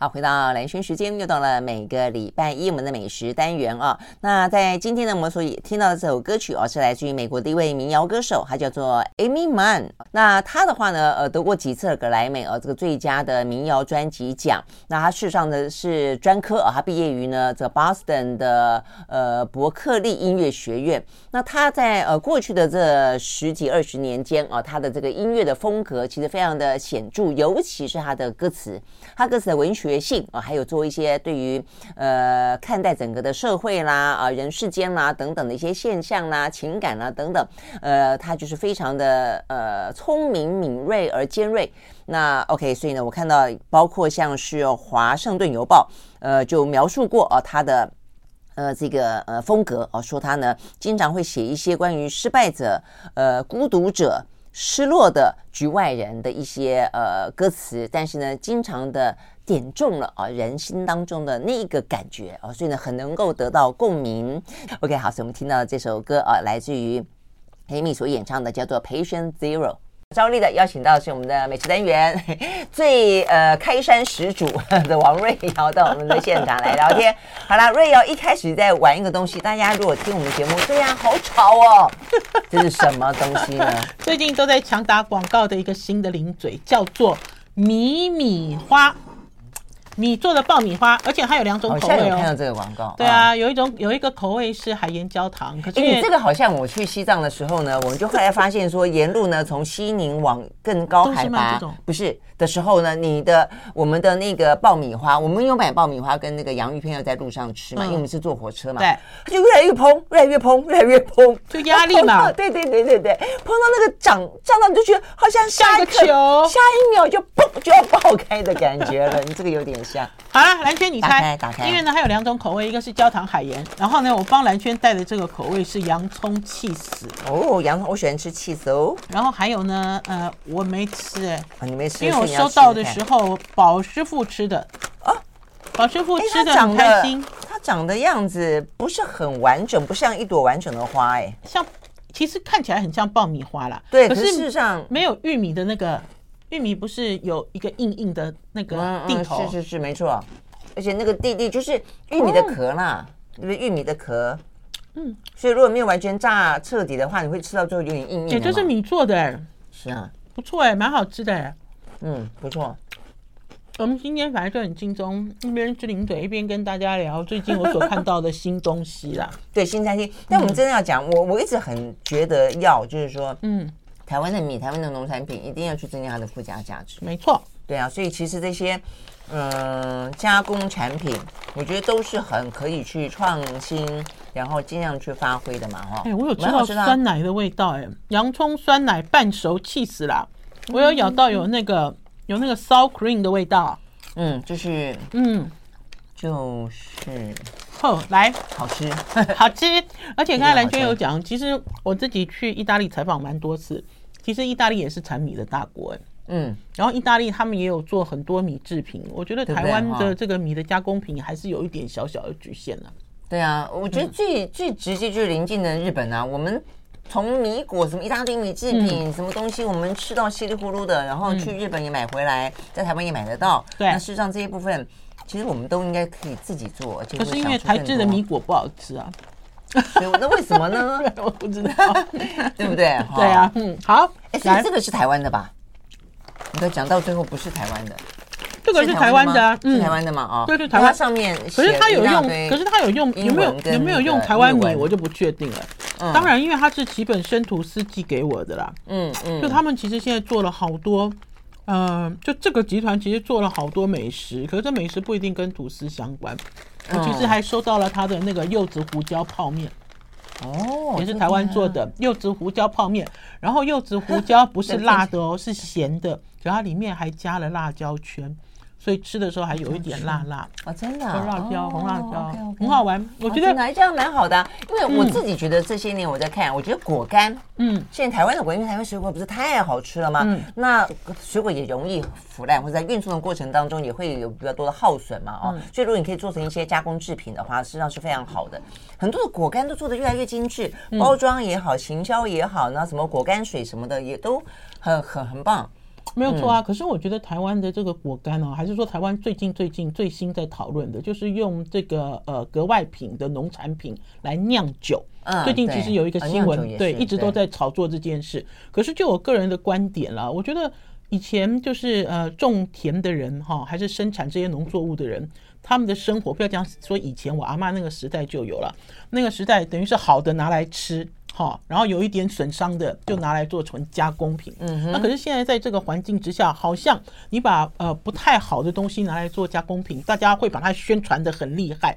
好，回到蓝轩时间，又到了每个礼拜一我们的美食单元啊。那在今天呢，我们所听到的这首歌曲啊，是来自于美国的一位民谣歌手，他叫做 Amy Mann。那他的话呢，呃，得过几次格莱美啊这个最佳的民谣专辑奖。那他事实上呢是专科啊，他毕业于呢这个 Boston 的呃伯克利音乐学院。那他在呃过去的这十几二十年间啊，他的这个音乐的风格其实非常的显著，尤其是他的歌词，他歌词的文学。觉性啊，还有做一些对于呃看待整个的社会啦啊人世间啦等等的一些现象啦情感啦等等，呃，他就是非常的呃聪明敏锐而尖锐。那 OK，所以呢，我看到包括像是《华盛顿邮报》呃就描述过啊他的呃这个呃风格啊，说他呢经常会写一些关于失败者呃孤独者。失落的局外人的一些呃歌词，但是呢，经常的点中了啊人心当中的那一个感觉啊，所以呢，很能够得到共鸣。OK，好，所以我们听到这首歌啊，来自于 Amy 所演唱的，叫做《Patient Zero》。照例的邀请到是我们的美食单元 最呃开山始祖的王瑞瑶到我们的现场来聊天。好了，瑞瑶一开始在玩一个东西，大家如果听我们节目，对呀，好吵哦，这是什么东西呢？最近都在强打广告的一个新的零嘴，叫做米米花。米做的爆米花，而且它有两种口味哦。有看到这个广告。对啊，有一种有一个口味是海盐焦糖。可是你这个好像我去西藏的时候呢，我们就后来发现说，沿路呢从西宁往更高海拔，不是的时候呢，你的我们的那个爆米花，我们有买爆米花跟那个洋芋片要在路上吃嘛，因为我们是坐火车嘛，对，它就越来越膨，越来越膨，越来越膨，就压力嘛。对对对对对，碰到那个涨涨到你就觉得好像下一个球，下一秒就嘣 就要爆开的感觉了。你这个有点像。好了。蓝轩，你猜？打开。因为呢，它有两种口味，一个是焦糖海盐，然后呢，我帮蓝轩带的这个口味是洋葱气死。哦，洋葱，我喜欢吃气死哦。然后还有呢，呃，我没吃哎、啊，你没吃，因为我收到的时候，宝师傅吃的。哦，宝师傅吃的很开心。它长的样子不是很完整，不像一朵完整的花哎，像，其实看起来很像爆米花啦。对，可是事实上没有玉米的那个，玉米不是有一个硬硬的那个地头？嗯嗯、是是是，没错。而且那个蒂蒂就是玉米的壳啦，对不对？玉米的壳，嗯，所以如果没有完全炸彻底的话，你会吃到最后有点硬硬的。也就是米做的，哎，是啊，不错哎，蛮好吃的哎，嗯，不错。我们今天反正就很轻松，一边吃零嘴，一边跟大家聊最近我所看到的新东西啦。对，新餐厅。但我们真的要讲，我我一直很觉得要就是说，嗯，台湾的米，台湾的农产品一定要去增加它的附加价值。没错，对啊，所以其实这些。嗯，加工产品，我觉得都是很可以去创新，然后尽量去发挥的嘛，哈。哎，我有吃到酸奶的味道，哎，洋葱酸奶半熟气死了。我有咬到有那个有那个 sour cream 的味道，嗯，就是嗯，就是后来好吃，好吃。而且刚才蓝娟有讲，其实我自己去意大利采访蛮多次，其实意大利也是产米的大国，哎。嗯，然后意大利他们也有做很多米制品，我觉得台湾的这个米的加工品还是有一点小小的局限了。对啊，我觉得最、嗯、最直接就是邻近的日本啊，我们从米果什么意大利米制品、嗯、什么东西，我们吃到稀里糊涂的，然后去日本也买回来，在台湾也买得到。对，那事实上这一部分其实我们都应该可以自己做，而且可是因为台制的米果不好吃啊，那为什么呢？我不知道，对不对？对啊，嗯，好，哎，所以这个是台湾的吧？你都讲到最后不是台湾的，这个是台湾的，是台湾的嘛？哦，对对，台湾上面，可是它有用，可是它有用，有没有有没有用台湾米，我就不确定了。当然，因为它是几本生吐司寄给我的啦，嗯嗯，就他们其实现在做了好多，嗯，就这个集团其实做了好多美食，可是这美食不一定跟吐司相关。我其实还收到了他的那个柚子胡椒泡面。哦，也是台湾做的柚子胡椒泡面，然后柚子胡椒不是 辣的哦，是咸的，然后它里面还加了辣椒圈。所以吃的时候还有一点辣辣啊，真的，红辣椒，红辣椒，很好玩。我觉得来这样蛮好的，因为我自己觉得这些年我在看，我觉得果干，嗯，现在台湾的果干，因为台湾水果不是太好吃了吗？嗯，那水果也容易腐烂，或者在运送的过程当中也会有比较多的耗损嘛，哦，所以如果你可以做成一些加工制品的话，实际上是非常好的。很多的果干都做的越来越精致，包装也好，行销也好，那什么果干水什么的也都很很很棒。没有错啊。可是我觉得台湾的这个果干哦，还是说台湾最近最近最新在讨论的，就是用这个呃格外品的农产品来酿酒。最近其实有一个新闻，对，一直都在炒作这件事。可是就我个人的观点啦，我觉得以前就是呃种田的人哈，还是生产这些农作物的人，他们的生活不要讲说以前我阿妈那个时代就有了，那个时代等于是好的拿来吃。好，然后有一点损伤的就拿来做成加工品。嗯哼，那可是现在在这个环境之下，好像你把呃不太好的东西拿来做加工品，大家会把它宣传的很厉害，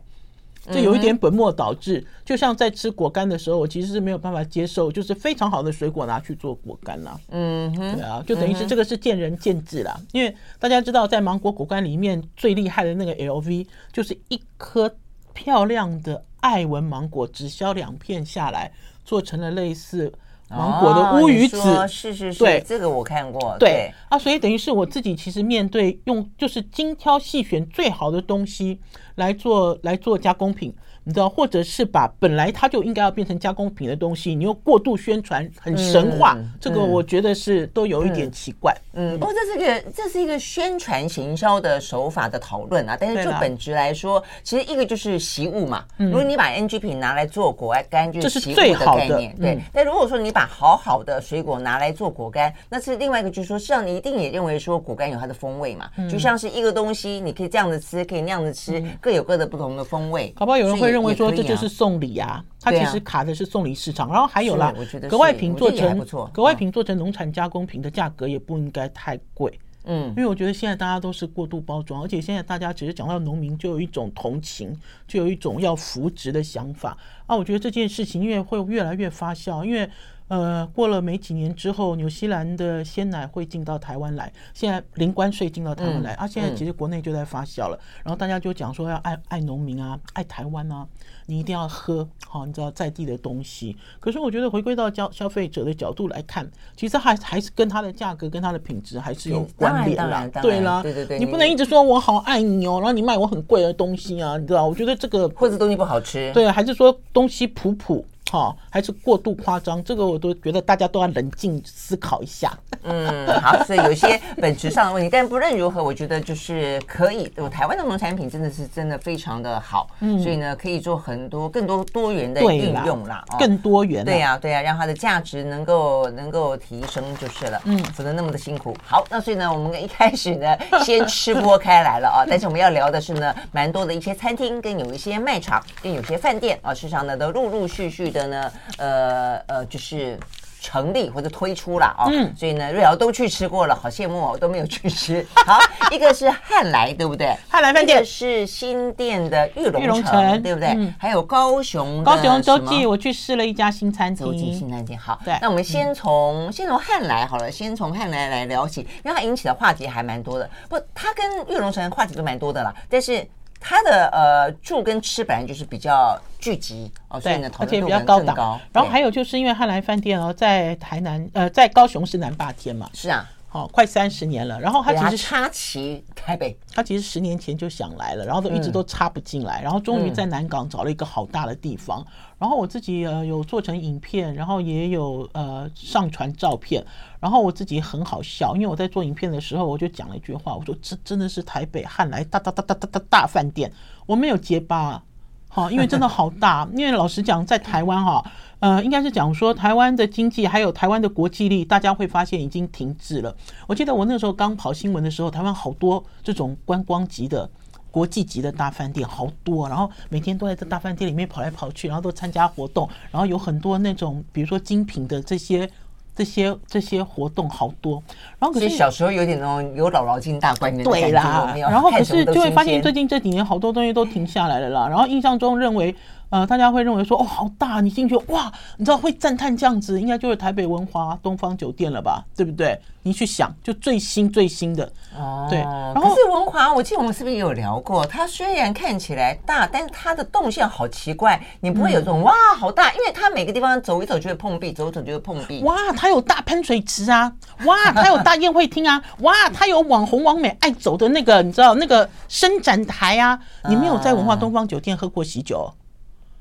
这有一点本末倒置。就像在吃果干的时候，我其实是没有办法接受，就是非常好的水果拿去做果干啦。嗯哼，对啊，就等于是这个是见仁见智啦。因为大家知道，在芒果果干里面最厉害的那个 LV，就是一颗漂亮的爱文芒果，只削两片下来。做成了类似芒果的乌鱼子，哦、是是是，对，这个我看过，对，对。啊，所以等于是我自己其实面对用就是精挑细选最好的东西来做来做加工品。你知道，或者是把本来它就应该要变成加工品的东西，你又过度宣传，很神话，嗯、这个我觉得是都有一点奇怪。嗯，不过这是一个这是一个宣传行销的手法的讨论啊。但是就本质来说，其实一个就是习物嘛。嗯如果你把 NG 品拿来做果干，就是习物的概念。对。但如果说你把好好的水果拿来做果干，那是另外一个，就是说，实际上你一定也认为说果干有它的风味嘛。就像是一个东西，你可以这样子吃，可以那样子吃，各有各的不同的风味。好不好？有人会。认为说这就是送礼啊，它其实卡的是送礼市场。然后还有啦，格外瓶做成格外瓶做成农产加工品的价格也不应该太贵。嗯，因为我觉得现在大家都是过度包装，而且现在大家只是讲到农民就有一种同情，就有一种要扶植的想法啊。我觉得这件事情因为会越来越发酵，因为。呃，过了没几年之后，纽西兰的鲜奶会进到台湾来，现在零关税进到台湾来，嗯、啊，现在其实国内就在发酵了。嗯、然后大家就讲说要爱爱农民啊，爱台湾啊，你一定要喝好，你知道在地的东西。可是我觉得回归到消消费者的角度来看，其实还还是跟它的价格跟它的品质还是有关联啦。对啦，对对对，你不能一直说我好爱你哦，然后你卖我很贵的东西啊，你知道？我觉得这个或者东西不好吃，对，还是说东西普普。好，还是过度夸张？这个我都觉得大家都要冷静思考一下。嗯，好，所以有些本质上的问题，但不论如何，我觉得就是可以。我台湾的农产品真的是真的非常的好，嗯，所以呢，可以做很多更多多元的应用啦，更多元。对呀，对呀，让它的价值能够能够提升就是了。嗯，否则那么的辛苦。好，那所以呢，我们一开始呢，先吃播开来了啊，但是我们要聊的是呢，蛮多的一些餐厅跟有一些卖场跟有些饭店啊，事实上呢，都陆陆续续的。呢，呃呃，就是成立或者推出了哦，嗯，所以呢，瑞瑶都去吃过了，好羡慕哦，我都没有去吃。好，一个是汉来，对不对？汉来饭店是新店的玉龙城，对不对？嗯、还有高雄，高雄洲际，我去试了一家新餐厅，洲际新餐厅。好，对，那我们先从、嗯、先从汉来好了，先从汉来来聊起，因为它引起的话题还蛮多的。不，它跟玉龙城话题都蛮多的啦，但是。它的呃住跟吃本来就是比较聚集哦，所以呢，而且比较高档。然后还有就是因为汉来饭店哦，在台南呃，在高雄是南霸天嘛，是啊，好快三十年了。然后他其实插旗台北，他其实十年前就想来了，然后都一直都插不进来，然后终于在南港找了一个好大的地方。然后我自己呃有做成影片，然后也有呃上传照片。然后我自己很好笑，因为我在做影片的时候，我就讲了一句话，我说这真的是台北汉来大大大大大大大饭店，我没有结巴，好，因为真的好大。因为老实讲，在台湾哈，呃，应该是讲说台湾的经济还有台湾的国际力，大家会发现已经停滞了。我记得我那时候刚跑新闻的时候，台湾好多这种观光级的。国际级的大饭店好多，然后每天都在这大饭店里面跑来跑去，然后都参加活动，然后有很多那种比如说精品的这些这些这些活动好多。然后可是小时候有点那种有姥姥进大观园对啦，然后可是就会发现最近这几年好多东西都停下来了啦。然后印象中认为。呃，大家会认为说，哦，好大！你进去，哇，你知道会赞叹这样子，应该就是台北文华东方酒店了吧，对不对？你去想，就最新最新的，哦，对。然后可是文华，我记得我们是不是也有聊过？它虽然看起来大，但是它的动线好奇怪，你不会有这种、嗯、哇，好大，因为它每个地方走一走就会碰壁，走一走就会碰壁。哇，它有大喷水池啊，哇，它有大宴会厅啊，哇，它有网红网美爱走的那个，你知道那个伸展台啊。你没有在文化东方酒店喝过喜酒？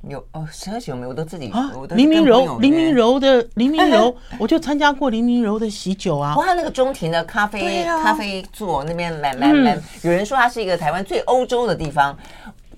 有哦，十二喜有没有？我都自己啊。林明柔，林明柔的林明柔，我就参加过林明柔的喜酒啊。哇，那个中庭的咖啡咖啡座那边来来来，有人说它是一个台湾最欧洲的地方。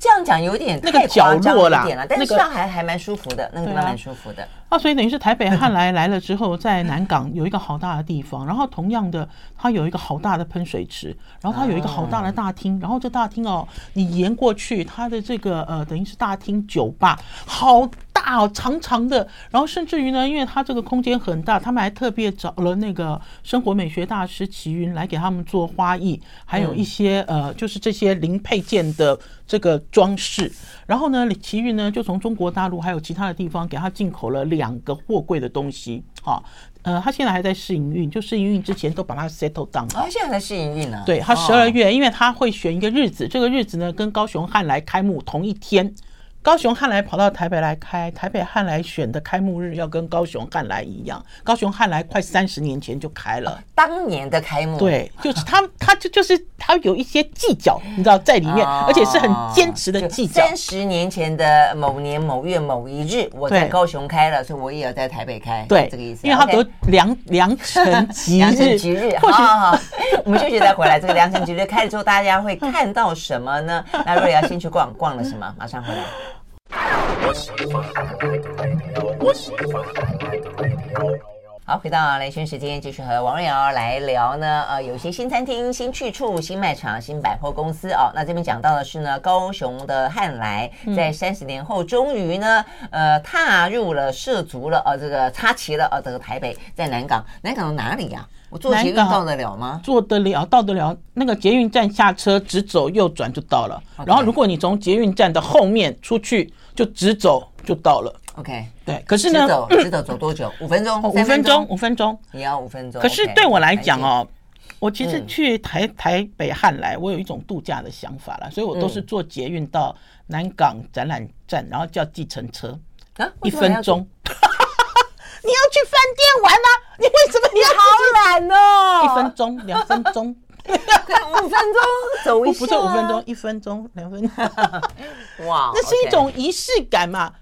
这样讲有点太夸张一点了，但是上海还蛮舒服的，那个地方蛮舒服的。啊，所以等于是台北汉 来来了之后，在南港有一个好大的地方，然后同样的，它有一个好大的喷水池，然后它有一个好大的大厅，然后这大厅哦，你沿过去，它的这个呃，等于是大厅酒吧，好大哦，长长的，然后甚至于呢，因为它这个空间很大，他们还特别找了那个生活美学大师齐云来给他们做花艺，还有一些呃，就是这些零配件的。这个装饰，然后呢，李奇云呢就从中国大陆还有其他的地方给他进口了两个货柜的东西，哈，呃，他现在还在试营运，就试营运之前都把它 settle down。他现在在试营运呢，对，他十二月，因为他会选一个日子，这个日子呢跟高雄汉来开幕同一天。高雄汉来跑到台北来开，台北汉来选的开幕日要跟高雄汉来一样。高雄汉来快三十年前就开了，当年的开幕，对，就是他，他就就是他有一些计较，你知道在里面，而且是很坚持的计较。三十年前的某年某月某一日，我在高雄开了，所以我也要在台北开，对，这个意思。因为他得良良辰吉日，良辰吉日，好好好，我们休息再回来。这个良辰吉日开了之后，大家会看到什么呢？那瑞要先去逛逛了，什么？马上回来。好，回到雷军时间，继续和王瑞瑶来聊呢。呃，有些新餐厅、新去处、新卖场、新百货公司哦。那这边讲到的是呢，高雄的汉来在三十年后终于呢，呃，踏入了涉足了呃，这个插旗了呃，这个台北在南港，南港的哪里呀？我坐捷运到得了吗？坐得了，到得了。那个捷运站下车，直走右转就到了。然后，如果你从捷运站的后面出去。就直走就到了，OK，对。可是呢，直走直走走多久？五分钟？五分钟？五分钟？你要五分钟？可是对我来讲哦，我其实去台台北汉来，我有一种度假的想法啦，所以我都是坐捷运到南港展览站，然后叫计程车啊，一分钟。你要去饭店玩吗？你为什么你好懒哦？一分钟，两分钟。五分钟走一下，不是五分钟，一分钟，两分钟。哇，那是一种仪式感嘛？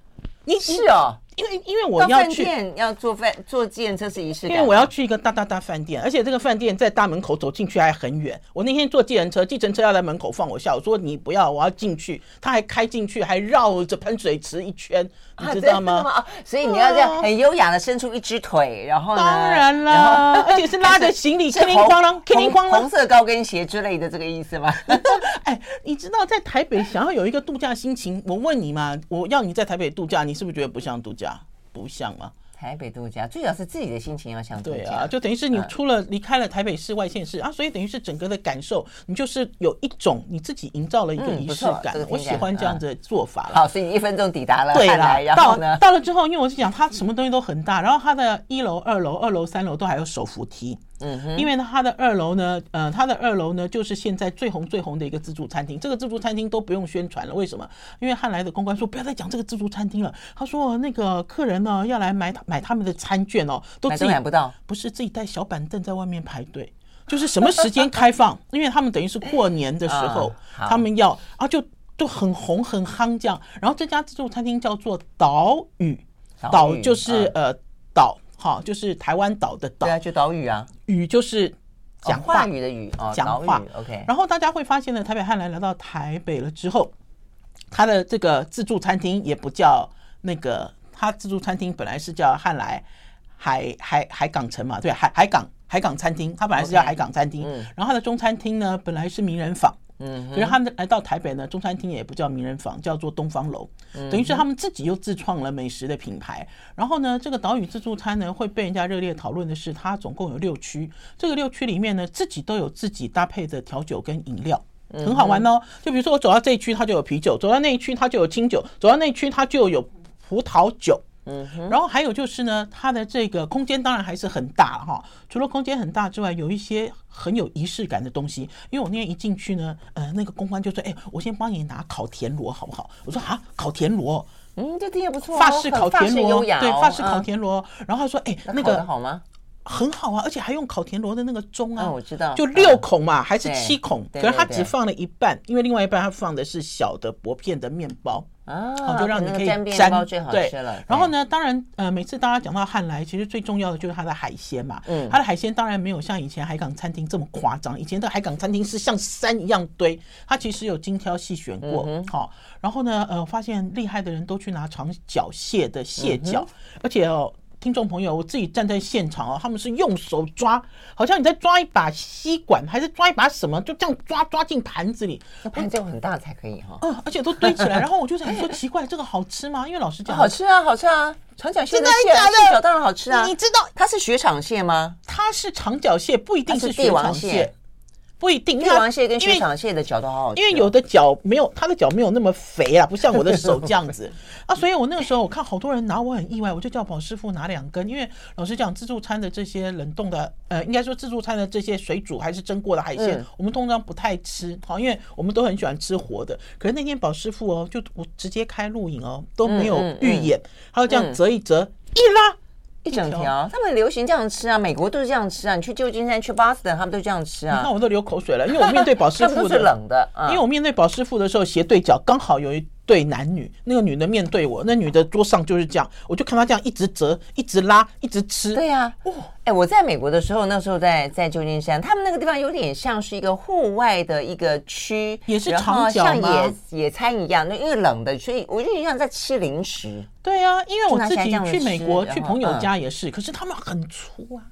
你是哦，因为因为我要去要坐饭坐计程车是仪式感，因为我要去一个大大大饭店，而且这个饭店在大门口走进去还很远。我那天坐计程车，计程车要在门口放我下，我说你不要，我要进去，他还开进去，还绕着喷水池一圈。你知道吗？啊、所以你要这样很优雅的伸出一只腿，然后呢？当然了，而且是拉着行李，哐啷哐啷，哐啷哐啷，红色高跟鞋之类的，这个意思吗？哎，你知道在台北想要有一个度假心情，我问你嘛，我要你在台北度假，你是不是觉得不像度假？不像吗？台北度假最好是自己的心情要像度假，对啊，就等于是你出了离开了台北市外县市啊，所以等于是整个的感受，你就是有一种你自己营造了一个仪式感。我喜欢这样子的做法了。好，所以一分钟抵达了。对了，到到了之后，因为我是讲它什么东西都很大，然后它的一楼、二楼、二楼、三楼都还有手扶梯。嗯哼，因为呢，它的二楼呢，呃，它的二楼呢，就是现在最红最红的一个自助餐厅。这个自助餐厅都不用宣传了，为什么？因为汉来的公关说不要再讲这个自助餐厅了。他说那个客人呢要来买买他们的餐券哦，都自己买不到，不是自己带小板凳在外面排队，就是什么时间开放？因为他们等于是过年的时候，他们要啊，就就很红很夯这样。然后这家自助餐厅叫做岛屿，岛就是呃岛。好，就是台湾岛的岛，对啊，就岛屿啊，屿就是讲话。语的语，讲话。OK，然后大家会发现呢，台北汉来来到台北了之后，他的这个自助餐厅也不叫那个，他自助餐厅本来是叫汉来海海海港城嘛，对，海海港海港餐厅，他本来是叫海港餐厅，然后他的中餐厅呢，本来是名人坊。嗯，可是他们来到台北呢，中餐厅也不叫名人坊，叫做东方楼，等于是他们自己又自创了美食的品牌。然后呢，这个岛屿自助餐呢，会被人家热烈讨论的是，它总共有六区，这个六区里面呢，自己都有自己搭配的调酒跟饮料，很好玩哦。就比如说我走到这一区，它就有啤酒；走到那一区，它就有清酒；走到那一区，它就有葡萄酒。嗯，然后还有就是呢，它的这个空间当然还是很大哈。除了空间很大之外，有一些很有仪式感的东西。因为我那天一进去呢，呃，那个公关就说：“哎，我先帮你拿烤田螺好不好？”我说：“啊，烤田螺，嗯，这听也不错，法式烤田螺，对，法式烤田螺。”然后他说：“哎，那个好吗？很好啊，而且还用烤田螺的那个钟啊，我知道，就六孔嘛，还是七孔？可是他只放了一半，因为另外一半他放的是小的薄片的面包。”啊，好，就让你可以沾对。然后呢，当然呃，每次大家讲到汉来，其实最重要的就是它的海鲜嘛。嗯，它的海鲜当然没有像以前海港餐厅这么夸张，以前的海港餐厅是像山一样堆，它其实有精挑细选过。好，然后呢，呃，发现厉害的人都去拿长脚蟹的蟹脚，而且哦。听众朋友，我自己站在现场哦，他们是用手抓，好像你在抓一把吸管，还是抓一把什么，就这样抓抓进盘子里。那盘子要很大才可以哈。嗯，而且都堆起来。然后我就想说，奇怪，这个好吃吗？因为老师讲好吃啊，好吃啊，长脚蟹的蟹脚当然好吃啊。你知道它是雪场蟹吗？它是长脚蟹，不一定是雪场蟹。不一定，帝王蟹跟雪场蟹的脚都好好吃，因为有的脚没有，它的脚没有那么肥啊，不像我的手这样子 啊。所以我那个时候我看好多人拿，我很意外，我就叫宝师傅拿两根，因为老实讲，自助餐的这些冷冻的，呃，应该说自助餐的这些水煮还是蒸过的海鲜，我们通常不太吃，好，因为我们都很喜欢吃活的。可是那天宝师傅哦，就我直接开录影哦，都没有预演，他就这样折一折，一拉。一整条，他们流行这样吃啊，美国都是这样吃啊。你去旧金山、去巴斯坦，他们都这样吃啊。你看我都流口水了，因为我面对保 师傅是冷的，因为我面对保师傅的时候斜对角刚好有一。对男女，那个女的面对我，那女的桌上就是这样，我就看她这样一直折、一直拉、一直吃。对呀、啊，哇，哎，我在美国的时候，那时候在在旧金山，他们那个地方有点像是一个户外的一个区，也是长脚像野野餐一样，那因为冷的，所以我就像在吃零食。对呀、啊，因为我自己去美国去朋友家也是，可是他们很粗啊。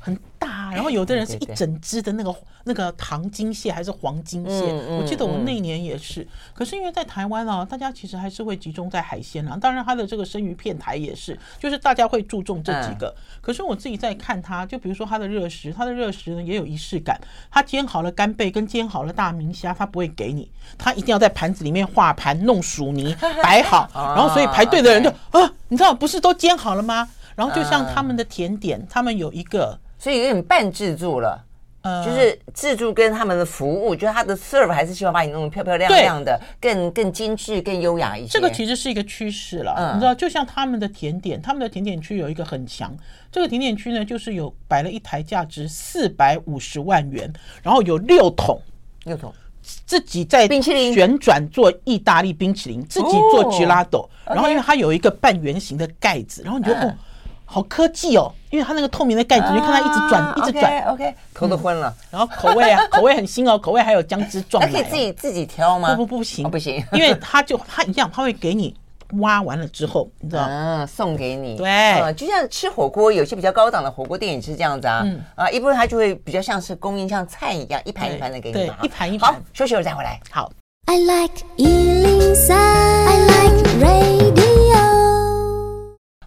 很大，然后有的人是一整只的那个那个糖金蟹还是黄金蟹，我记得我那年也是。可是因为在台湾啊，大家其实还是会集中在海鲜啊。当然，它的这个生鱼片台也是，就是大家会注重这几个。可是我自己在看它，就比如说它的热食，它的热食呢也有仪式感。它煎好了干贝跟煎好了大明虾，它不会给你，它一定要在盘子里面画盘弄薯泥 摆好，然后所以排队的人就啊，你知道不是都煎好了吗？然后就像他们的甜点，嗯、他们有一个，所以有点半自助了，呃，就是自助跟他们的服务，就是他的 serve 还是希望把你弄得漂漂亮亮的，更更精致、更优雅一些。这个其实是一个趋势了，嗯、你知道，就像他们的甜点，他们的甜点区有一个很强，这个甜点区呢，就是有摆了一台价值四百五十万元，然后有六桶，六桶。自己在冰淇淋。旋转做意大利冰淇淋，自己做 gelato，然后因为它有一个半圆形的盖子，然后你就哦。嗯好科技哦，因为它那个透明的盖子，你看它一直转，一直转，OK，头都昏了。然后口味啊，口味很新哦，口味还有姜汁撞奶。可以自己自己挑吗？不不不行，不行，因为它就它一样，它会给你挖完了之后，你知道嗯，送给你。对，就像吃火锅，有些比较高档的火锅店也是这样子啊。啊，一部分它就会比较像是供应像菜一样，一盘一盘的给你嘛。一盘一盘。好，休息会儿再回来。好。I like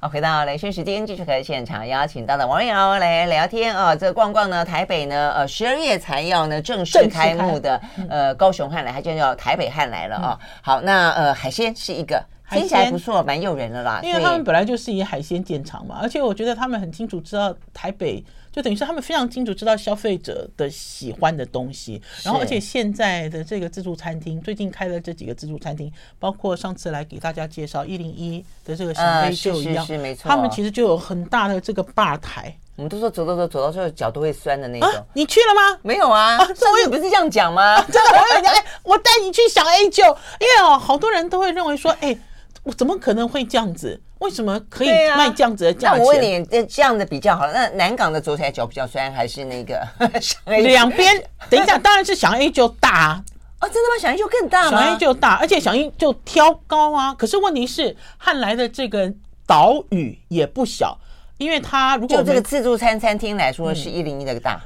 回到雷讯时间，继续和现场邀请到的王瑞瑶来聊天啊。这逛逛呢，台北呢，呃，十二月才要呢正式开幕的，呃，高雄汉来，它就叫台北汉来了啊。好，那呃，海鲜是一个听起来不错，蛮诱人的啦。因为他们本来就是以海鲜见长嘛，而且我觉得他们很清楚知道台北。就等于是他们非常清楚知道消费者的喜欢的东西，然后而且现在的这个自助餐厅最近开的这几个自助餐厅，包括上次来给大家介绍一零一的这个小 A 就一样，是没错，他们其实就有很大的这个吧台。我们都说走走走走到最后脚都会酸的那种。你去了吗？没有啊，这我也不是这样讲吗？真的，我讲，哎，我带你去小 A 就，因为哦，好多人都会认为说，哎。我怎么可能会这样子？为什么可以卖这样子的价钱？那我问你，这这样的比较好，那南港的走起来脚比较酸，还是那个 两边？等一下，当然是小 A 就大啊！哦，真的吗？小 A 就更大吗？小 A 就大，而且小 A 就挑高啊。可是问题是，汉来的这个岛屿也不小，因为它如果就这个自助餐餐厅来说，是一零一的大。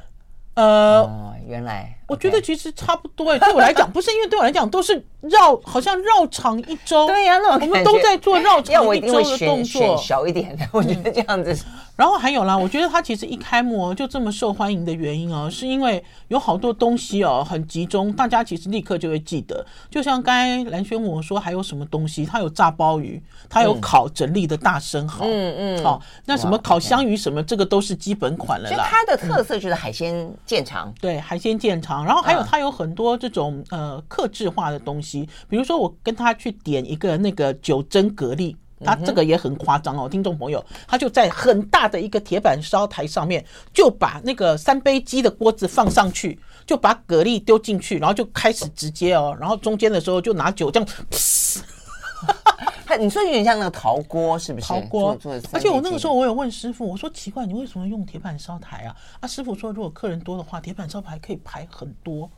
呃，哦，原来。我觉得其实差不多哎，对我来讲 不是，因为对我来讲都是绕，好像绕场一周。对呀，那我们都在做绕场一周的动作，小一点的，我觉得这样子。然后还有啦，我觉得它其实一开幕哦就这么受欢迎的原因哦，是因为有好多东西哦很集中，大家其实立刻就会记得。就像刚才蓝轩问我说还有什么东西，它有炸鲍鱼，它有烤整粒的大生蚝，嗯嗯，好，那什么烤香鱼什么，这个都是基本款了啦。它的特色就是海鲜见长，对，海鲜见长。然后还有它有很多这种呃克制化的东西，比如说我跟他去点一个那个九蒸蛤蜊。他这个也很夸张哦，听众朋友，他就在很大的一个铁板烧台上面，就把那个三杯鸡的锅子放上去，就把蛤蜊丢进去，然后就开始直接哦，然后中间的时候就拿酒这样，它你说有点像那个陶锅，是不是？陶锅。而且我那个时候我有问师傅，我说奇怪，你为什么用铁板烧台啊？啊，师傅说如果客人多的话，铁板烧台可以排很多。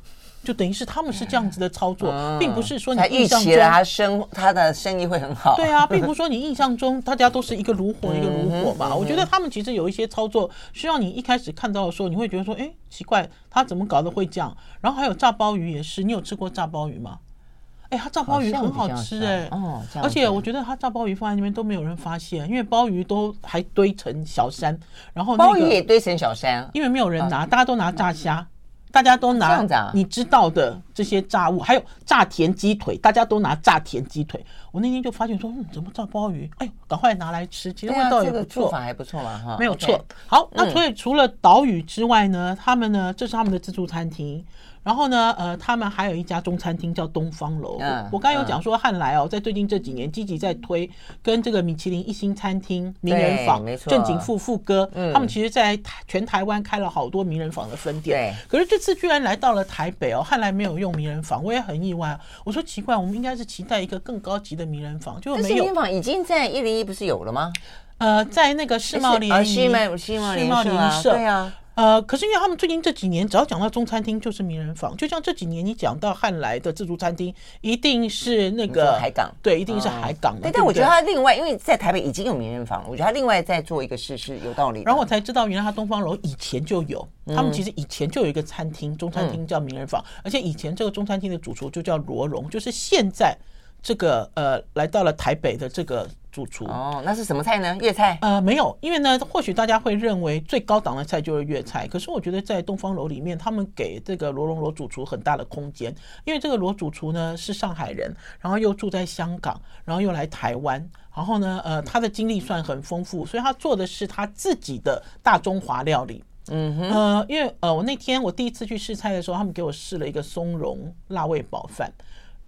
就等于是他们是这样子的操作，嗯、并不是说你印象中他生他的生意会很好。对啊，并不是说你印象中大家都是一个炉火一个炉火嘛。嗯、我觉得他们其实有一些操作，需要你一开始看到的时候，你会觉得说，哎，奇怪，他怎么搞的会这样？然后还有炸鲍鱼也是，你有吃过炸鲍鱼吗？哎，他炸鲍鱼很好吃哎，哦，而且我觉得他炸鲍鱼放在那边都没有人发现，因为鲍鱼都还堆成小山，然后、那个、鲍鱼也堆成小山，因为没有人拿，大家都拿炸虾。大家都拿你知道的这些炸物，还有炸田鸡腿，大家都拿炸田鸡腿。我那天就发现说，嗯，怎么炸鲍鱼？哎呦，赶快拿来吃，其实味道也不错，做法还不错嘛，哈，没有错。好，那所以除了岛屿之外呢，他们呢，这是他们的自助餐厅。然后呢，呃，他们还有一家中餐厅叫东方楼。嗯、我刚才有讲说，汉来哦，在最近这几年积极在推跟这个米其林一星餐厅名人坊、正经富富哥，嗯、他们其实在全台湾开了好多名人坊的分店。对。可是这次居然来到了台北哦，汉来没有用名人坊，我也很意外。我说奇怪，我们应该是期待一个更高级的名人坊，就没有。名人坊已经在一零一不是有了吗？呃，在那个世贸联谊，世贸世贸联谊社，对啊。呃，可是因为他们最近这几年，只要讲到中餐厅就是名人坊，就像这几年你讲到汉来的自助餐厅，一定是那个海港，对，一定是海港的。对，但我觉得他另外，因为在台北已经有名人坊了，我觉得他另外再做一个事是有道理。然后我才知道，原来他东方楼以前就有，他们其实以前就有一个餐厅，中餐厅叫名人坊，而且以前这个中餐厅的主厨就叫罗荣，就是现在这个呃来到了台北的这个。主厨哦，那是什么菜呢？粤菜？呃，没有，因为呢，或许大家会认为最高档的菜就是粤菜，可是我觉得在东方楼里面，他们给这个罗龙罗主厨很大的空间，因为这个罗主厨呢是上海人，然后又住在香港，然后又来台湾，然后呢，呃，他的经历算很丰富，所以他做的是他自己的大中华料理。嗯哼，呃，因为呃，我那天我第一次去试菜的时候，他们给我试了一个松茸辣味煲饭。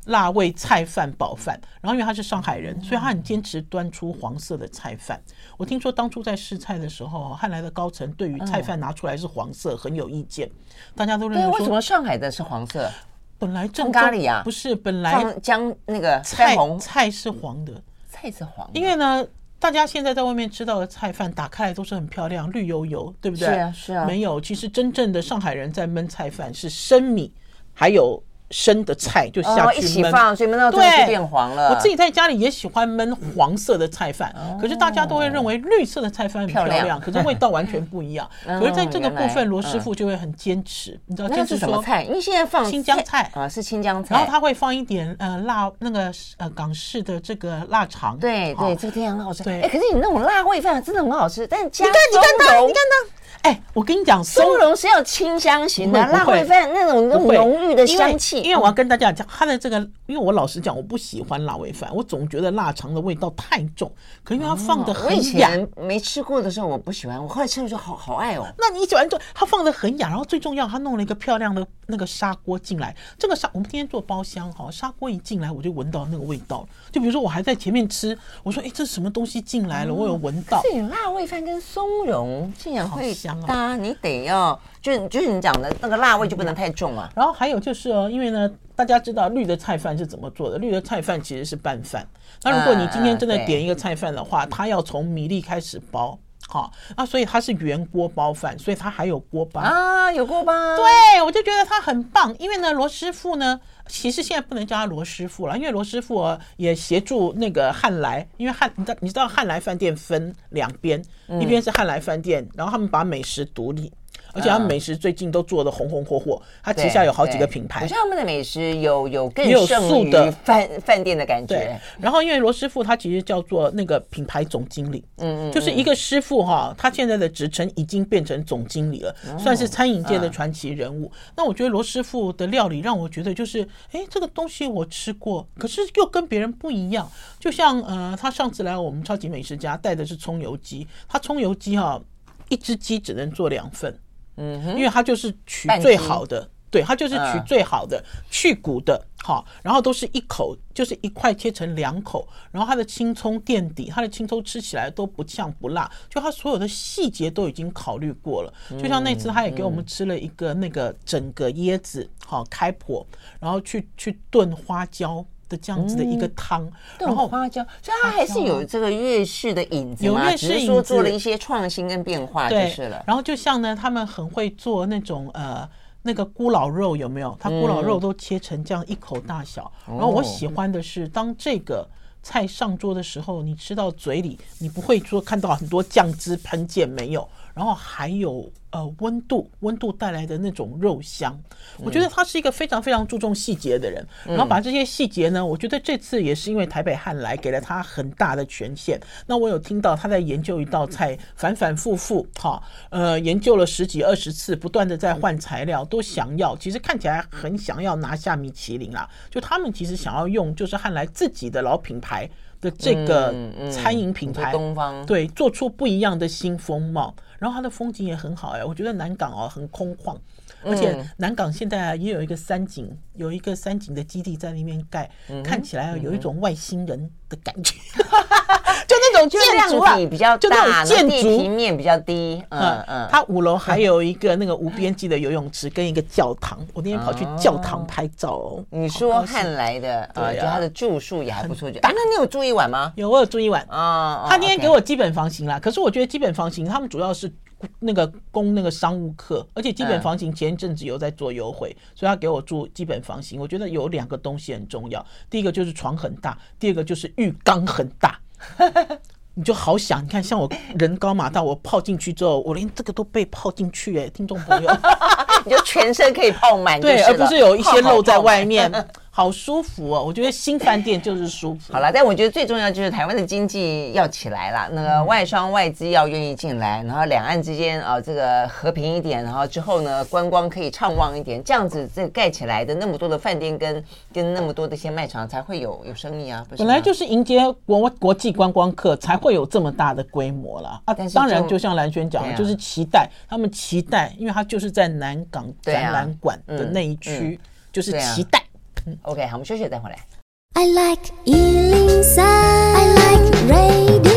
辣味菜饭煲饭，然后因为他是上海人，所以他很坚持端出黄色的菜饭。我听说当初在试菜的时候，汉来的高层对于菜饭拿出来是黄色很有意见，大家都认为说为什么上海的是黄色？本来正咖喱啊，不是本来姜那个菜菜是黄的，菜是黄。因为呢，大家现在在外面吃到的菜饭打开来都是很漂亮，绿油油，对不对？是啊，是啊。没有，其实真正的上海人在焖菜饭是生米，还有。生的菜就下去焖，一起放，所以焖到最后就变黄了。我自己在家里也喜欢焖黄色的菜饭，可是大家都会认为绿色的菜饭很漂亮，可是味道完全不一样。可是在这个部分，罗师傅就会很坚持，你知道坚持什么菜？因为现在放青江菜啊，是青江菜，然后他会放一点呃辣那个呃港式的这个腊肠。对对，这个天很好吃。对，哎，可是你那种辣味饭真的很好吃，但加你看你看他，你看他。哎，我跟你讲，松茸是要清香型的，辣味饭那种那种浓郁的香气。因为我要跟大家讲，它的这个，因为我老实讲，我不喜欢辣味饭，我总觉得腊肠的味道太重。可因为它放的很雅，没吃过的时候我不喜欢，我后来吃了就好好爱哦。那你喜欢做，它放的很雅，然后最重要，它弄了一个漂亮的那个砂锅进来。这个砂，我们今天做包厢哈，砂锅一进来我就闻到那个味道。就比如说我还在前面吃，我说哎，这是什么东西进来了？我有闻到。这辣味饭跟松茸竟然会香。啊，你得要，就是就是你讲的那个辣味就不能太重啊。然后还有就是哦，因为呢，大家知道绿的菜饭是怎么做的？绿的菜饭其实是拌饭。那如果你今天真的点一个菜饭的话，它要从米粒开始包，好，那所以它是原锅包饭，所以它还有锅巴啊，有锅巴。对，我就觉得它很棒，因为呢，罗师傅呢，其实现在不能叫他罗师傅了，因为罗师傅也协助那个汉来，因为汉你知道你知道汉来饭店分两边，一边是汉来饭店，然后他们把美食独立。而且他们美食最近都做的红红火火，他旗下有好几个品牌。好像他们的美食有有更胜于饭饭店的感觉。对。然后因为罗师傅他其实叫做那个品牌总经理，嗯嗯，就是一个师傅哈，他现在的职称已经变成总经理了，算是餐饮界的传奇人物。那我觉得罗师傅的料理让我觉得就是，哎，这个东西我吃过，可是又跟别人不一样。就像呃，他上次来我们超级美食家带的是葱油鸡，他葱油鸡哈，一只鸡只能做两份。嗯，因为它就是取最好的，对，它就是取最好的，去骨的，好，然后都是一口，就是一块切成两口，然后它的青葱垫底，它的青葱吃起来都不呛不辣，就它所有的细节都已经考虑过了。就像那次他也给我们吃了一个那个整个椰子，好开剖，然后去去炖花椒。的这样子的一个汤，嗯、然后花椒，所以它还是有这个粤式的影子，有粤式影子，只是说做了一些创新跟变化就是了。然后就像呢，他们很会做那种呃那个咕老肉有没有？它咕老肉都切成这样一口大小。嗯、然后我喜欢的是，当这个菜上桌的时候，你吃到嘴里，你不会说看到很多酱汁喷溅没有，然后还有。呃，温度，温度带来的那种肉香，我觉得他是一个非常非常注重细节的人。然后把这些细节呢，我觉得这次也是因为台北汉来给了他很大的权限。那我有听到他在研究一道菜，反反复复，哈，呃，研究了十几二十次，不断的在换材料，都想要，其实看起来很想要拿下米其林啦。就他们其实想要用，就是汉来自己的老品牌的这个餐饮品牌，东方对，做出不一样的新风貌。然后它的风景也很好哎，我觉得南港哦很空旷，而且南港现在也有一个三井，有一个三井的基地在那边盖，看起来有一种外星人的感觉，就那种建筑体比较大，建筑平面比较低。嗯嗯，它五楼还有一个那个无边际的游泳池跟一个教堂，我那天跑去教堂拍照哦。你说汉来的啊，就他的住宿也还不错，那你有住一晚吗？有，我有住一晚啊。他那天给我基本房型啦，可是我觉得基本房型他们主要是。那个供那个商务客，而且基本房型前一阵子有在做优惠，嗯、所以他给我住基本房型。我觉得有两个东西很重要，第一个就是床很大，第二个就是浴缸很大。你就好想，你看像我人高马大，我泡进去之后，我连这个都被泡进去哎，听众朋友，你就全身可以泡满，对，而不是有一些露在外面。好舒服哦，我觉得新饭店就是舒服。好了，但我觉得最重要就是台湾的经济要起来了，那个外商外资要愿意进来，然后两岸之间啊这个和平一点，然后之后呢观光可以畅旺一点，这样子这盖起来的那么多的饭店跟 跟那么多的一些卖场才会有有生意啊。本来就是迎接国国际观光客才会有这么大的规模了啊。但是当然就像蓝轩讲的，就是期待他们期待，因为他就是在南港展览馆的那一区，就是期待。OK，好，我们休息再回来。I like 103, I like radio。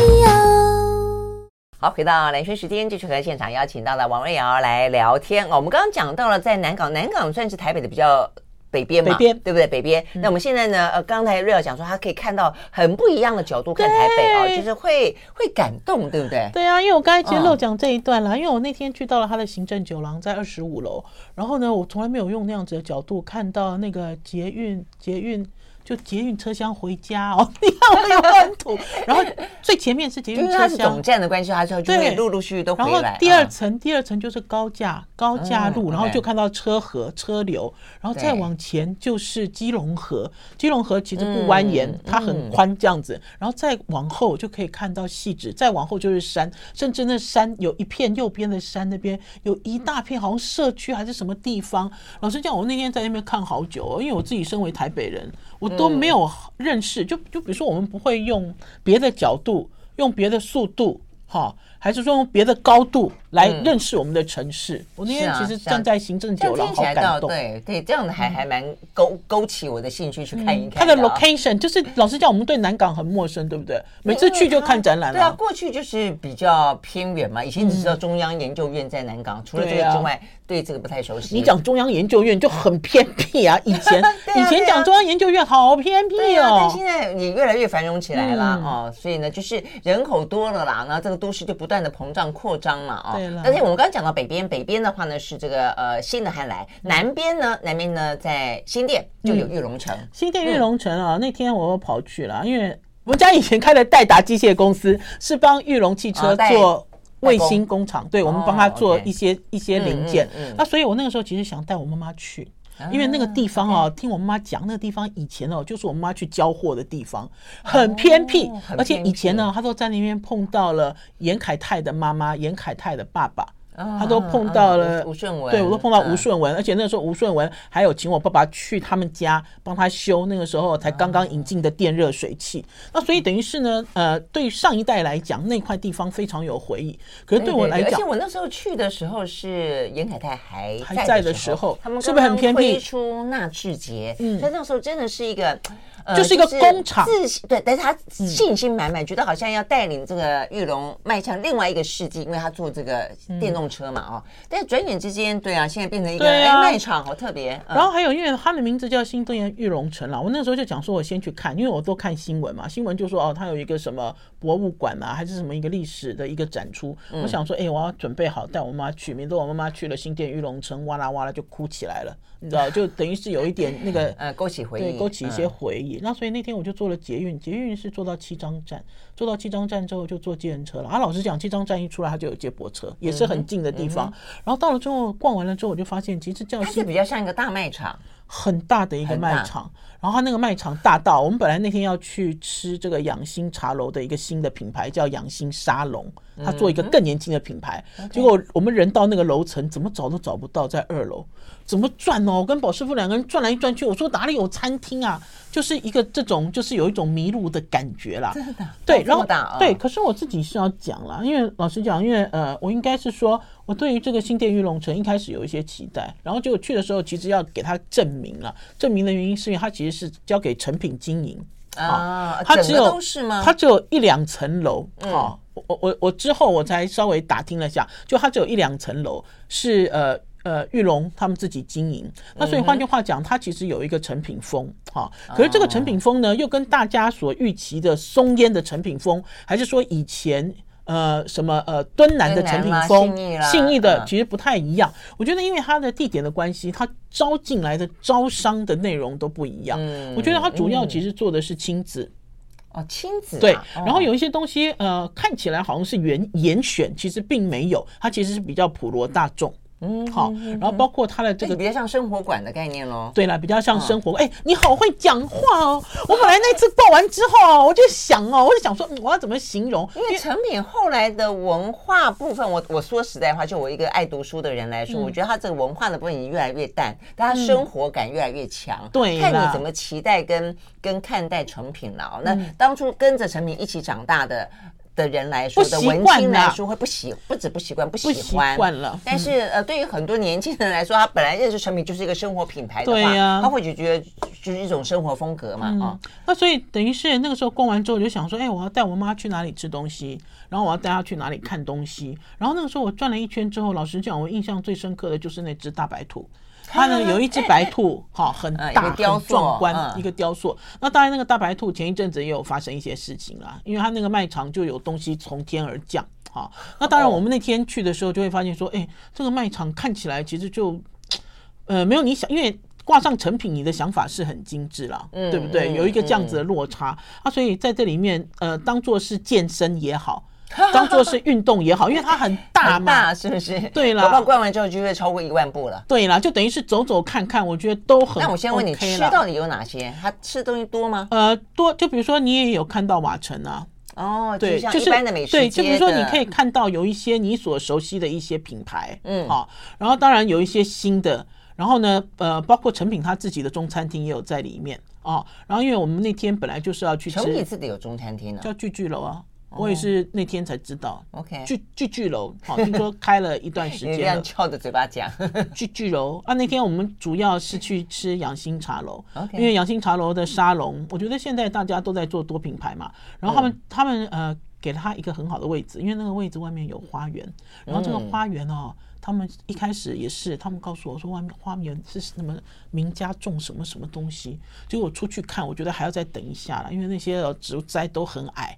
好，回到蓝轩时间，继续和现场邀请到了王瑞瑶来聊天哦。我们刚刚讲到了在南港，南港算是台北的比较。北边嘛，北边对不对？北边。那我们现在呢？呃，刚才瑞尔讲说，他可以看到很不一样的角度看台北啊，就是会会感动，对不对？对啊，因为我刚才其实漏讲这一段了，因为我那天去到了他的行政酒廊，在二十五楼，然后呢，我从来没有用那样子的角度看到那个捷运，捷运。就捷运车厢回家哦，你看我有关图，然后最前面是捷运车厢，总站的关系，它就就会陆陆续续都回来。然后第二层，第二层就是高架高架路，然后就看到车河车流，然后再往前就是基隆河，基隆河其实不蜿蜒，它很宽这样子，然后再往后就可以看到汐止，再往后就是山，甚至那山有一片右边的山那边有一大片，好像社区还是什么地方。老实讲，我那天在那边看好久，哦因为我自己身为台北人，我。都没有认识，就就比如说，我们不会用别的角度，用别的速度，哈。还是说用别的高度来认识我们的城市？我那天其实站在行政酒廊，好感动。对对，这样的还还蛮勾勾起我的兴趣去看一看。它的 location 就是老实讲，我们对南港很陌生，对不对？每次去就看展览了。对啊，过去就是比较偏远嘛，以前只知道中央研究院在南港，除了这个之外，对这个不太熟悉。你讲中央研究院就很偏僻啊！以前以前讲中央研究院好偏僻哦，但现在也越来越繁荣起来了哦。所以呢，就是人口多了啦，那这个都市就不。不断的膨胀扩张嘛，啊，对了。而且我们刚刚讲到北边，北边的话呢是这个呃新的汉来，南边呢南边呢在新店就有玉龙城，嗯、新店玉龙城啊，那天我又跑去了，因为我们家以前开的代达机械公司是帮玉龙汽车做卫星工。厂，对，我们帮他做一些一些零件，那所以我那个时候其实想带我妈妈去。因为那个地方哦，听我妈妈讲，那个地方以前哦，就是我妈妈去交货的地方，很偏僻，而且以前呢，她都在那边碰到了严凯泰的妈妈，严凯泰的爸爸。他都碰到了吴顺文，对，我都碰到吴顺文，而且那个时候吴顺文还有请我爸爸去他们家帮他修，那个时候才刚刚引进的电热水器。那所以等于是呢，呃，对上一代来讲，那块地方非常有回忆。可是对我来讲，而且我那时候去的时候是严凯泰还还在的时候，他们是不是很偏僻？推出纳智捷，嗯，所以那时候真的是一个。就是一个工厂，自信对，但是他信心满满，觉得好像要带领这个玉龙迈向另外一个世纪，因为他做这个电动车嘛，哦，但是转眼之间，对啊，现在变成一个哎卖场，好特别。然后还有，因为他的名字叫新东元玉龙城了，我那时候就讲说，我先去看，因为我都看新闻嘛，新闻就说哦，他有一个什么博物馆啊，还是什么一个历史的一个展出，我想说，哎，我要准备好带我妈去，免得我妈妈去了新店玉龙城，哇啦哇啦就哭起来了，你知道，就等于是有一点 那个呃勾起回忆，对，勾起一些回忆。那所以那天我就坐了捷运，捷运是坐到七张站，坐到七张站之后就坐计程车了。啊，老实讲，七张站一出来，它就有接驳车，也是很近的地方。然后到了之后逛完了之后，我就发现其实这样是比较像一个大卖场，很大的一个卖场。然后它那个卖场大到，我们本来那天要去吃这个养心茶楼的一个新的品牌叫养心沙龙，它做一个更年轻的品牌。结果我们人到那个楼层，怎么找都找不到，在二楼。怎么转哦？我跟宝师傅两个人转来转去，我说哪里有餐厅啊？就是一个这种，就是有一种迷路的感觉啦。真的？对，然后对，可是我自己是要讲啦，因为老实讲，因为呃，我应该是说，我对于这个新店玉龙城一开始有一些期待，然后结果去的时候，其实要给他证明了，证明的原因是因为他其实是交给成品经营啊，他只有他只有一两层楼啊。我我我之后我才稍微打听了一下，就他只有一两层楼是呃。呃，玉龙他们自己经营，那所以换句话讲，它其实有一个成品风哈。可是这个成品风呢，又跟大家所预期的松烟的成品风，还是说以前呃什么呃敦南的成品风、信义的，其实不太一样。我觉得因为它的地点的关系，它招进来的招商的内容都不一样。我觉得它主要其实做的是亲子哦，亲子对。然后有一些东西呃看起来好像是严严选，其实并没有，它其实是比较普罗大众。嗯，好，然后包括它的这个比较像生活馆的概念喽。对了，比较像生活。哎，你好会讲话哦！我本来那次报完之后，我就想哦，我就想说，我要怎么形容？因为成品后来的文化部分，我我说实在话，就我一个爱读书的人来说，我觉得它这个文化的部分已经越来越淡，但它生活感越来越强。对，看你怎么期待跟跟看待成品了。那当初跟着成品一起长大的。的人来说，的文青来说会不习，不止不习惯，不喜欢了。但是呃，对于很多年轻人来说，他本来认识成品就是一个生活品牌的话，对呀，他会就觉得就是一种生活风格嘛啊。那所以等于是那个时候逛完之后，就想说，哎，我要带我妈去哪里吃东西，然后我要带她去哪里看东西。然后那个时候我转了一圈之后，老实讲，我印象最深刻的就是那只大白兔。它呢有一只白兔，哈，很大很壮观，一个雕塑。那当然，那个大白兔前一阵子也有发生一些事情啦，因为它那个卖场就有东西从天而降，哈。那当然，我们那天去的时候就会发现说，哎，这个卖场看起来其实就，呃，没有你想，因为挂上成品，你的想法是很精致了，对不对？有一个这样子的落差啊，所以在这里面，呃，当做是健身也好。当做是运动也好，因为它很大嘛，大是不是？对了，逛逛完之后就会超过一万步了。对了，就等于是走走看看，我觉得都很。那我先问你，吃到底有哪些？它吃的东西多吗？呃，多。就比如说，你也有看到瓦城啊。哦，对，就是一般的美食。对，就比如说，你可以看到有一些你所熟悉的一些品牌，嗯，好。然后当然有一些新的，然后呢，呃，包括成品他自己的中餐厅也有在里面哦。然后因为我们那天本来就是要去吃，诚品自己有中餐厅呢，叫聚聚楼啊。我也是那天才知道，OK，聚聚聚楼，好，听说 开了一段时间。你这样翘着嘴巴讲，聚聚楼啊，那天我们主要是去吃养心茶楼，OK，因为养心茶楼的沙龙，我觉得现在大家都在做多品牌嘛，然后他们、嗯、他们呃给了他一个很好的位置，因为那个位置外面有花园，然后这个花园哦，他们一开始也是，他们告诉我说外面花园是什么名家种什么什么东西，结果我出去看，我觉得还要再等一下了，因为那些植栽都很矮。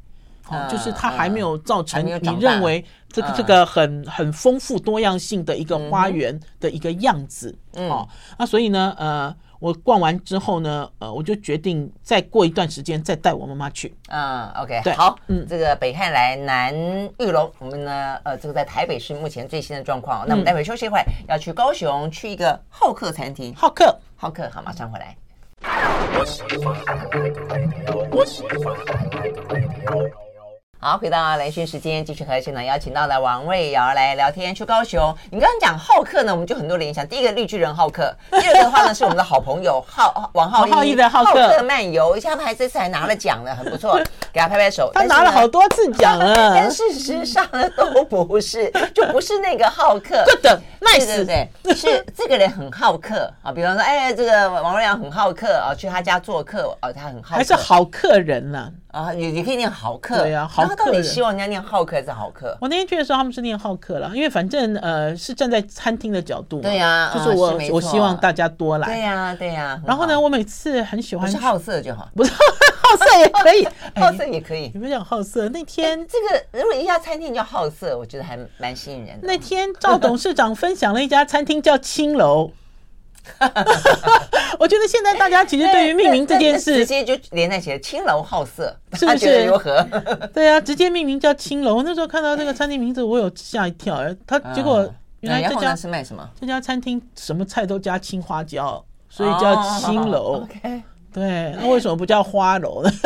哦，就是它还没有造成你认为这个这个很很丰富多样性的一个花园的一个样子。哦，那所以呢，呃，我逛完之后呢，呃，我就决定再过一段时间再带我妈妈去。嗯，OK，对，好，嗯，这个北汉来南玉龙，我们呢，呃，这个在台北市目前最新的状况。那我们待会休息一会，要去高雄去一个好客餐厅。好客，好客，好，马上回来。好，回到来讯时间，继续和现场邀请到的王瑞瑶来聊天。去高雄，你刚刚讲浩克呢，我们就很多联想。第一个绿巨人浩克，第二个的话呢是我们的好朋友浩王浩一的浩克漫游，一下他还这次还拿了奖呢，很不错，给他拍拍手。他拿了好多次奖了，但事实上呢都不是，就不是那个浩克。对的，nice，对对对，是这个人很好客啊。比方说，哎，这个王瑞瑶很好客啊，去他家做客啊，他很好客，还是好客人呢。啊，你你可以念好客，对呀、啊，好客。他到底希望人家念好客还是好客？我那天去的时候，他们是念好客了，因为反正呃是站在餐厅的角度，对呀、啊，就是我、我希望大家多来，对呀、啊、对呀、啊。然后呢，我每次很喜欢，是好色就好，不是 好色也可以，好色也可以。你们讲好色那天，这个如果一家餐厅叫好色，我觉得还蛮吸引人的。那天赵董事长分享了一家餐厅叫青楼。我觉得现在大家其实对于命名这件事，直接就连在一起了。青楼好色，是不是如何？对啊，直接命名叫青楼。那时候看到这个餐厅名字，我有吓一跳。他结果原来这家是卖什么？这家餐厅什么菜都加青花椒，所以叫青楼。OK，对，那为什么不叫花楼呢？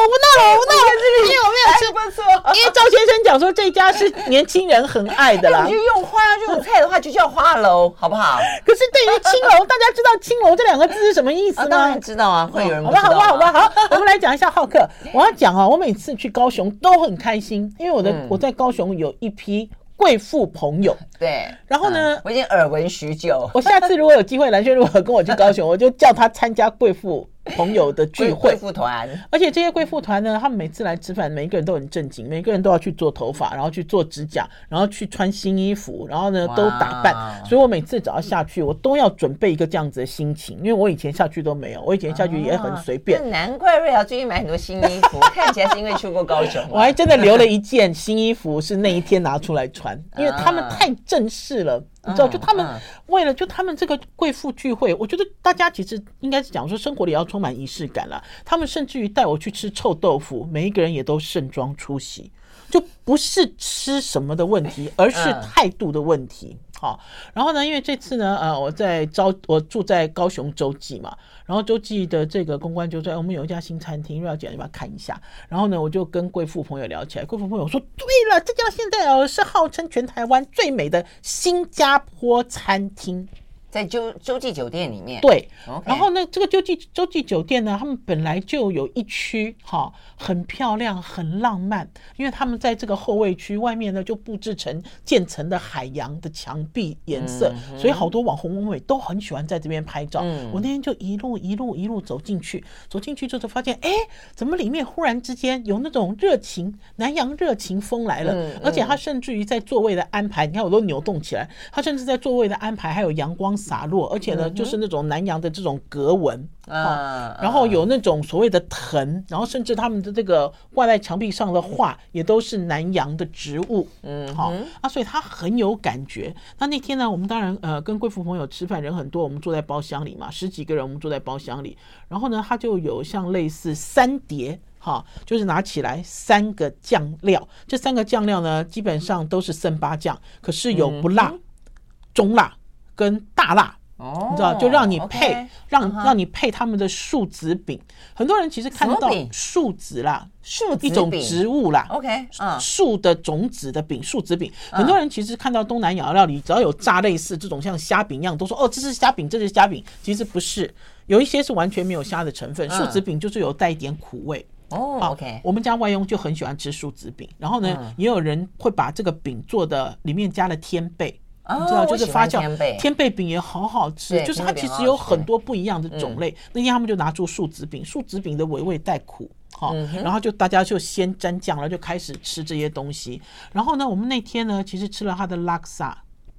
我不闹了，我不闹了，这个因为我没有吃，不错。因为赵先生讲说这家是年轻人很爱的啦。你就用花这种菜的话，就叫花楼，好不好？可是对于青楼，大家知道青楼这两个字是什么意思吗？当然知道啊，会有人好吧，好吧，好吧，好。我们来讲一下浩克。我要讲啊，我每次去高雄都很开心，因为我的我在高雄有一批贵妇朋友。对。然后呢，我已经耳闻许久。我下次如果有机会，蓝轩如果跟我去高雄，我就叫他参加贵妇。朋友的聚会，贵妇团，而且这些贵妇团呢，他们每次来吃饭，每一个人都很正经，每个人都要去做头发，然后去做指甲，然后去穿新衣服，然后呢都打扮。所以我每次只要下去，我都要准备一个这样子的心情，因为我以前下去都没有，我以前下去也很随便。难怪瑞瑶最近买很多新衣服，看起来是因为去过高雄。我还真的留了一件新衣服，是那一天拿出来穿，因为他们太正式了。你知道，就他们为了就他们这个贵妇聚会，我觉得大家其实应该是讲说生活里要充满仪式感了。他们甚至于带我去吃臭豆腐，每一个人也都盛装出席，就不是吃什么的问题，而是态度的问题。好，然后呢，因为这次呢，呃，我在招我住在高雄洲际嘛。然后洲际的这个公关就在：“我们有一家新餐厅，要讲，你把它看一下。”然后呢，我就跟贵妇朋友聊起来。贵妇朋友说：“对了，这家现在哦是号称全台湾最美的新加坡餐厅。”在洲洲际酒店里面，对，Okay. 然后呢，这个洲际洲际酒店呢，他们本来就有一区哈，很漂亮，很浪漫，因为他们在这个后卫区外面呢，就布置成建成的海洋的墙壁颜色，嗯、所以好多网红网美都很喜欢在这边拍照。嗯、我那天就一路一路一路走进去，走进去之后就发现，哎，怎么里面忽然之间有那种热情南洋热情风来了，而且他甚至于在座位的安排，你看我都扭动起来，他甚至在座位的安排还有阳光。洒落，而且呢，就是那种南洋的这种格纹啊，然后有那种所谓的藤，然后甚至他们的这个挂在墙壁上的画也都是南洋的植物，嗯，好啊，所以他很有感觉。那那天呢，我们当然呃跟贵妇朋友吃饭，人很多，我们坐在包厢里嘛，十几个人，我们坐在包厢里，然后呢，他就有像类似三碟，哈，就是拿起来三个酱料，这三个酱料呢，基本上都是生八酱，可是有不辣、中辣。跟大辣，哦，你知道，就让你配，让让你配他们的树脂饼。很多人其实看到树脂啦，树一种植物啦，OK，树的种子的饼，树脂饼。很多人其实看到东南亚料理，只要有炸类似这种像虾饼一样，都说哦，这是虾饼，这是虾饼。其实不是，有一些是完全没有虾的成分。树脂饼就是有带一点苦味。哦，OK，我们家外佣就很喜欢吃树脂饼。然后呢，也有人会把这个饼做的里面加了天贝。你知道，就是发酵天贝饼也好好吃，就是它其实有很多不一样的种类。那天他们就拿出树脂饼，树脂饼的微味带苦，好，然后就大家就先沾酱，然后就开始吃这些东西。然后呢，我们那天呢，其实吃了他的拉萨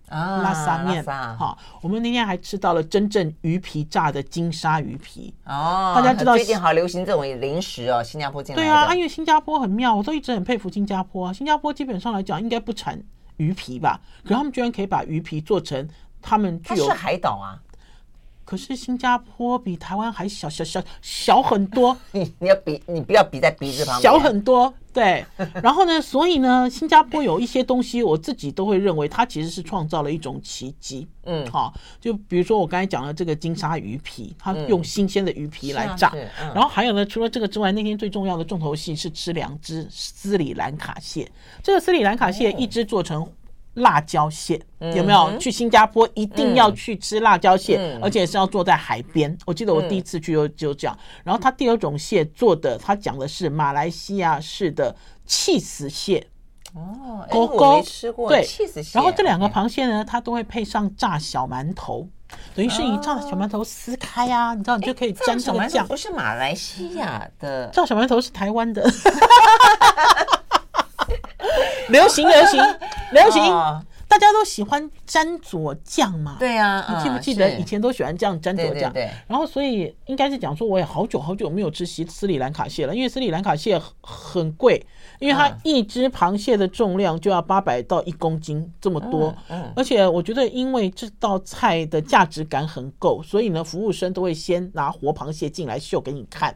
啊，拉萨面，好，我们那天还吃到了真正鱼皮炸的金沙鱼皮哦。大家知道最近好流行这种零食哦，新加坡进来的。对啊，因为新加坡很妙，我都一直很佩服新加坡。新加坡基本上来讲，应该不产。鱼皮吧，可是他们居然可以把鱼皮做成他们具有。它是海岛啊，可是新加坡比台湾还小小小小很多。你 你要比，你不要比在鼻子旁边。小很多，对，然后呢，所以呢，新加坡有一些东西，我自己都会认为它其实是创造了一种奇迹。嗯，好，就比如说我刚才讲的这个金沙鱼皮，它用新鲜的鱼皮来炸。然后还有呢，除了这个之外，那天最重要的重头戏是吃两只斯里兰卡蟹。这个斯里兰卡蟹一只做成。辣椒蟹有没有？去新加坡一定要去吃辣椒蟹，而且是要坐在海边。我记得我第一次去就就这样。然后它第二种蟹做的，它讲的是马来西亚式的气死蟹。哦，狗狗没吃过。对，然后这两个螃蟹呢，它都会配上炸小馒头，等于是你炸小馒头撕开呀，你知道你就可以沾这个酱。不是马来西亚的，炸小馒头是台湾的。流行流行 流行，大家都喜欢沾佐酱嘛？对呀，你记不记得以前都喜欢这样沾佐酱？对。然后所以应该是讲说，我也好久好久没有吃西斯里兰卡蟹了，因为斯里兰卡蟹很贵，因为它一只螃蟹的重量就要八百到一公斤这么多。嗯。而且我觉得，因为这道菜的价值感很够，所以呢，服务生都会先拿活螃蟹进来秀给你看。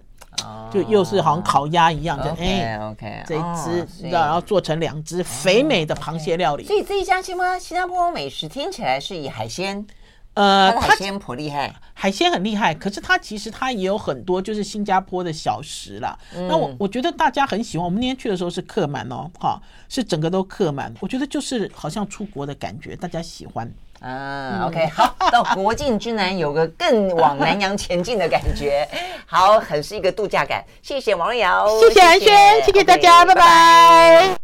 就又是好像烤鸭一样的，哎，OK，这一只你知道，然后做成两只肥美的螃蟹料理。所以这一家新加新加坡美食听起来是以海鲜，呃，海鲜颇厉害，海鲜很厉害。可是它其实它也有很多就是新加坡的小食啦。那我我觉得大家很喜欢。我们那天去的时候是客满哦，哈，是整个都客满。我觉得就是好像出国的感觉，大家喜欢。嗯，OK，好，到国境之南有个更往南洋前进的感觉，好，很是一个度假感。谢谢王瑞瑶，谢谢安轩，谢谢大家，拜拜。